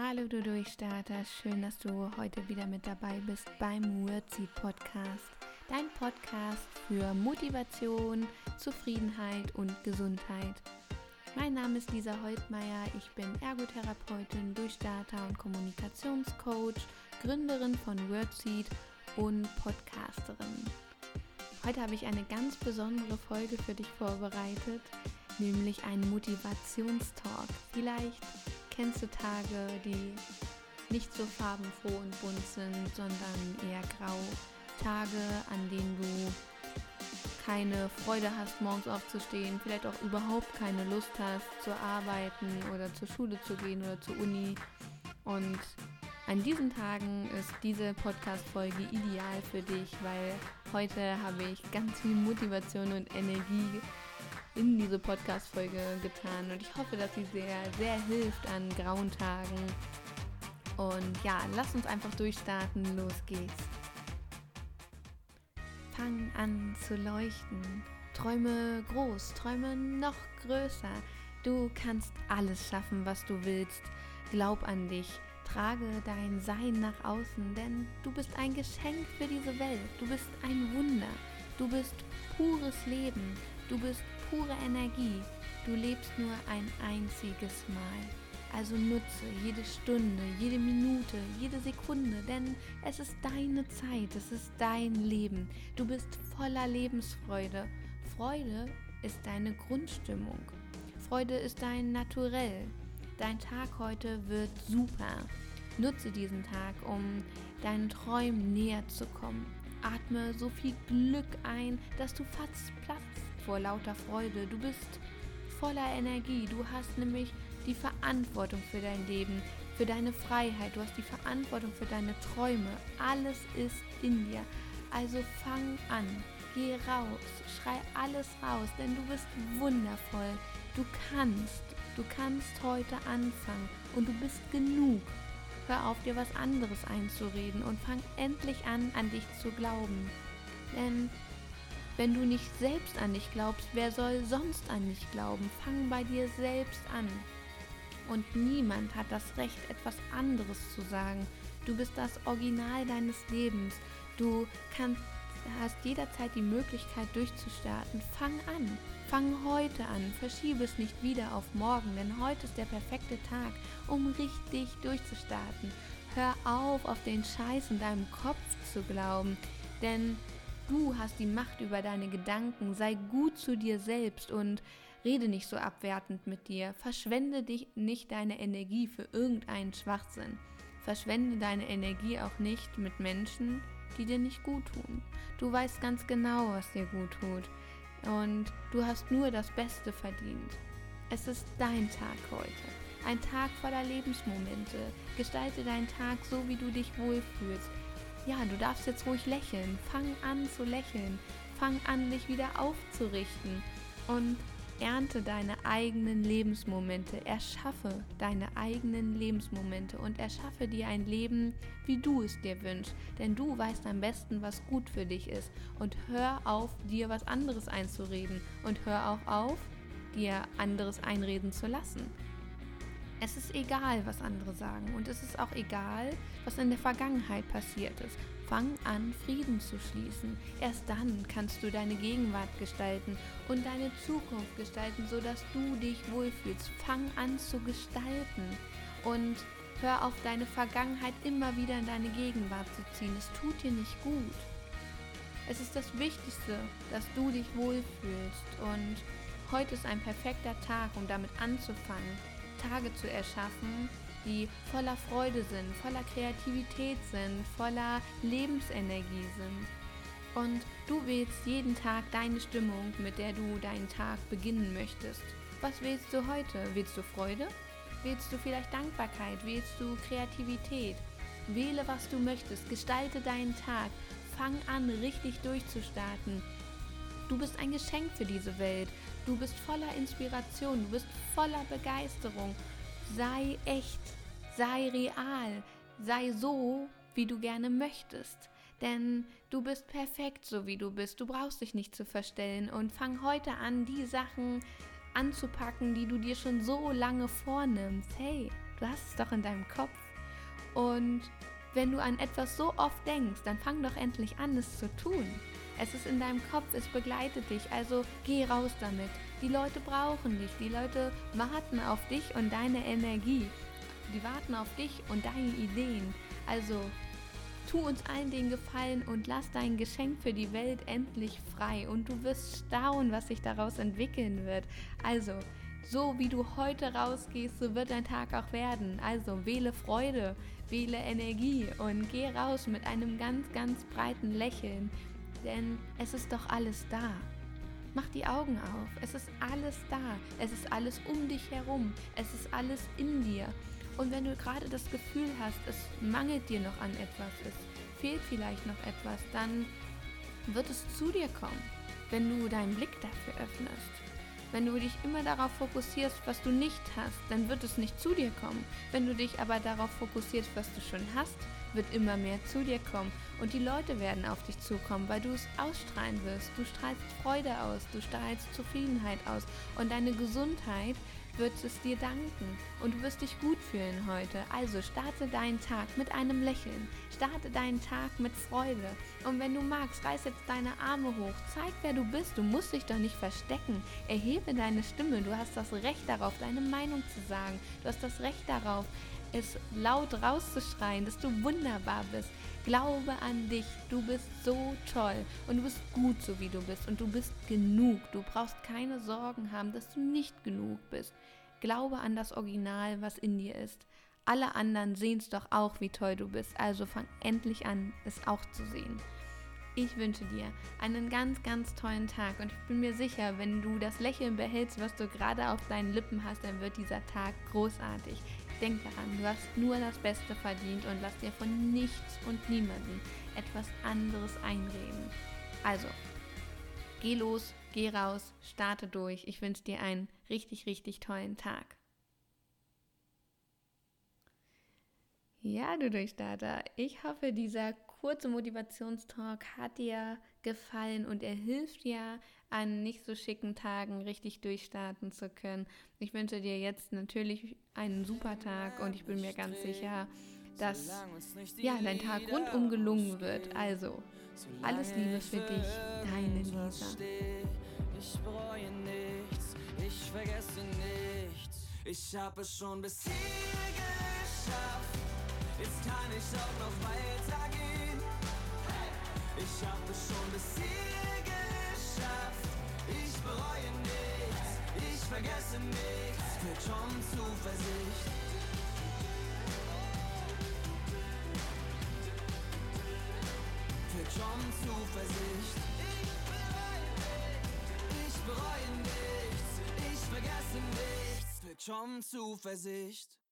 Hallo du Durchstarter, schön, dass du heute wieder mit dabei bist beim Wordseed Podcast. Dein Podcast für Motivation, Zufriedenheit und Gesundheit. Mein Name ist Lisa Holtmeier, ich bin Ergotherapeutin, Durchstarter und Kommunikationscoach, Gründerin von Wordseed und Podcasterin. Heute habe ich eine ganz besondere Folge für dich vorbereitet, nämlich einen Motivationstalk. Vielleicht kennst du Tage, die nicht so farbenfroh und bunt sind, sondern eher grau. Tage, an denen du keine Freude hast, morgens aufzustehen, vielleicht auch überhaupt keine Lust hast, zu arbeiten oder zur Schule zu gehen oder zur Uni. Und an diesen Tagen ist diese Podcast-Folge ideal für dich, weil heute habe ich ganz viel Motivation und Energie in diese Podcast-Folge getan und ich hoffe, dass sie sehr, sehr hilft an grauen Tagen. Und ja, lass uns einfach durchstarten. Los geht's. Fang an zu leuchten. Träume groß, träume noch größer. Du kannst alles schaffen, was du willst. Glaub an dich. Trage dein Sein nach außen, denn du bist ein Geschenk für diese Welt. Du bist ein Wunder. Du bist pures Leben. Du bist pure Energie. Du lebst nur ein einziges Mal. Also nutze jede Stunde, jede Minute, jede Sekunde, denn es ist deine Zeit, es ist dein Leben. Du bist voller Lebensfreude. Freude ist deine Grundstimmung. Freude ist dein Naturell. Dein Tag heute wird super. Nutze diesen Tag, um deinen Träumen näher zu kommen. Atme so viel Glück ein, dass du fast platzt vor lauter Freude. Du bist voller Energie. Du hast nämlich die Verantwortung für dein Leben, für deine Freiheit. Du hast die Verantwortung für deine Träume. Alles ist in dir. Also fang an. Geh raus. Schrei alles raus, denn du bist wundervoll. Du kannst. Du kannst heute anfangen und du bist genug. Hör auf, dir was anderes einzureden und fang endlich an, an dich zu glauben. Denn wenn du nicht selbst an dich glaubst, wer soll sonst an dich glauben? Fang bei dir selbst an. Und niemand hat das Recht, etwas anderes zu sagen. Du bist das Original deines Lebens. Du kannst, hast jederzeit die Möglichkeit durchzustarten. Fang an. Fang heute an. Verschiebe es nicht wieder auf morgen, denn heute ist der perfekte Tag, um richtig durchzustarten. Hör auf, auf den Scheiß in deinem Kopf zu glauben, denn Du hast die Macht über deine Gedanken. Sei gut zu dir selbst und rede nicht so abwertend mit dir. Verschwende dich nicht deine Energie für irgendeinen Schwachsinn. Verschwende deine Energie auch nicht mit Menschen, die dir nicht gut tun. Du weißt ganz genau, was dir gut tut. Und du hast nur das Beste verdient. Es ist dein Tag heute. Ein Tag voller Lebensmomente. Gestalte deinen Tag so, wie du dich wohlfühlst ja, du darfst jetzt ruhig lächeln. Fang an zu lächeln. Fang an, dich wieder aufzurichten. Und ernte deine eigenen Lebensmomente. Erschaffe deine eigenen Lebensmomente und erschaffe dir ein Leben, wie du es dir wünschst. Denn du weißt am besten, was gut für dich ist. Und hör auf, dir was anderes einzureden. Und hör auch auf, dir anderes einreden zu lassen. Es ist egal, was andere sagen und es ist auch egal, was in der Vergangenheit passiert ist. Fang an, Frieden zu schließen. Erst dann kannst du deine Gegenwart gestalten und deine Zukunft gestalten, sodass du dich wohlfühlst. Fang an zu gestalten und hör auf, deine Vergangenheit immer wieder in deine Gegenwart zu ziehen. Es tut dir nicht gut. Es ist das Wichtigste, dass du dich wohlfühlst und heute ist ein perfekter Tag, um damit anzufangen Tage zu erschaffen, die voller Freude sind, voller Kreativität sind, voller Lebensenergie sind. Und du wählst jeden Tag deine Stimmung, mit der du deinen Tag beginnen möchtest. Was wählst du heute? Wählst du Freude? Wählst du vielleicht Dankbarkeit? Wählst du Kreativität? Wähle, was du möchtest. Gestalte deinen Tag. Fang an, richtig durchzustarten. Du bist ein Geschenk für diese Welt. Du bist voller Inspiration, du bist voller Begeisterung. Sei echt, sei real, sei so, wie du gerne möchtest. Denn du bist perfekt, so wie du bist. Du brauchst dich nicht zu verstellen und fang heute an, die Sachen anzupacken, die du dir schon so lange vornimmst. Hey, Du hast es doch in deinem Kopf. Und wenn du an etwas so oft denkst, dann fang doch endlich an, es zu tun. Es ist in deinem Kopf, es begleitet dich, also geh raus damit. Die Leute brauchen dich, die Leute warten auf dich und deine Energie. Die warten auf dich und deine Ideen. Also tu uns allen den Gefallen und lass dein Geschenk für die Welt endlich frei und du wirst staunen, was sich daraus entwickeln wird. Also, so wie du heute rausgehst, so wird dein Tag auch werden. Also wähle Freude, wähle Energie und geh raus mit einem ganz, ganz breiten Lächeln, denn es ist doch alles da. Mach die Augen auf, es ist alles da, es ist alles um dich herum, es ist alles in dir. Und wenn du gerade das Gefühl hast, es mangelt dir noch an etwas, es fehlt vielleicht noch etwas, dann wird es zu dir kommen, wenn du deinen Blick dafür öffnest. Wenn du dich immer darauf fokussierst, was du nicht hast, dann wird es nicht zu dir kommen. Wenn du dich aber darauf fokussierst, was du schon hast, wird immer mehr zu dir kommen. Und die Leute werden auf dich zukommen, weil du es ausstrahlen wirst. Du strahlst Freude aus, du strahlst Zufriedenheit aus. Und deine Gesundheit wird es dir danken. Und du wirst dich gut fühlen heute. Also starte deinen Tag mit einem Lächeln, starte deinen Tag mit Freude. Und wenn du magst, reiß jetzt deine Arme hoch, zeig wer du bist, du musst dich doch nicht verstecken, erhebe deine Stimme, du hast das Recht darauf, deine Meinung zu sagen, du hast das Recht darauf, es laut rauszuschreien, dass du wunderbar bist. Glaube an dich, du bist so toll und du bist gut so wie du bist und du bist genug. Du brauchst keine Sorgen haben, dass du nicht genug bist. Glaube an das Original, was in dir ist. Alle anderen sehen es doch auch, wie toll du bist, also fang endlich an, es auch zu sehen. Ich wünsche dir einen ganz, ganz tollen Tag und ich bin mir sicher, wenn du das Lächeln behältst, was du gerade auf deinen Lippen hast, dann wird dieser Tag großartig. Denk daran, du hast nur das Beste verdient und lass dir von nichts und niemandem etwas anderes einreden. Also, geh los, geh raus, starte durch. Ich wünsche dir einen richtig, richtig tollen Tag. Ja, du Durchstarter, ich hoffe, dieser kurze Motivationstalk hat dir gefallen und er hilft dir, an nicht so schicken Tagen richtig durchstarten zu können. Ich wünsche dir jetzt natürlich einen super Tag und ich bin mir ganz sicher, dass ja, dein Tag rundum gelungen wird. Also, alles Liebe für dich, deine Lisa. Ich bereue nichts, ich vergesse nichts. Ich habe es schon bis hier geschafft. Jetzt kann ich auch noch weitergehen. Ich habe es schon bis hier geschafft. Ich bereue nichts, ich vergesse nichts. Für schon Zuversicht. Für schon Zuversicht. Ich bereue nichts, ich vergesse nichts. Für schon Zuversicht.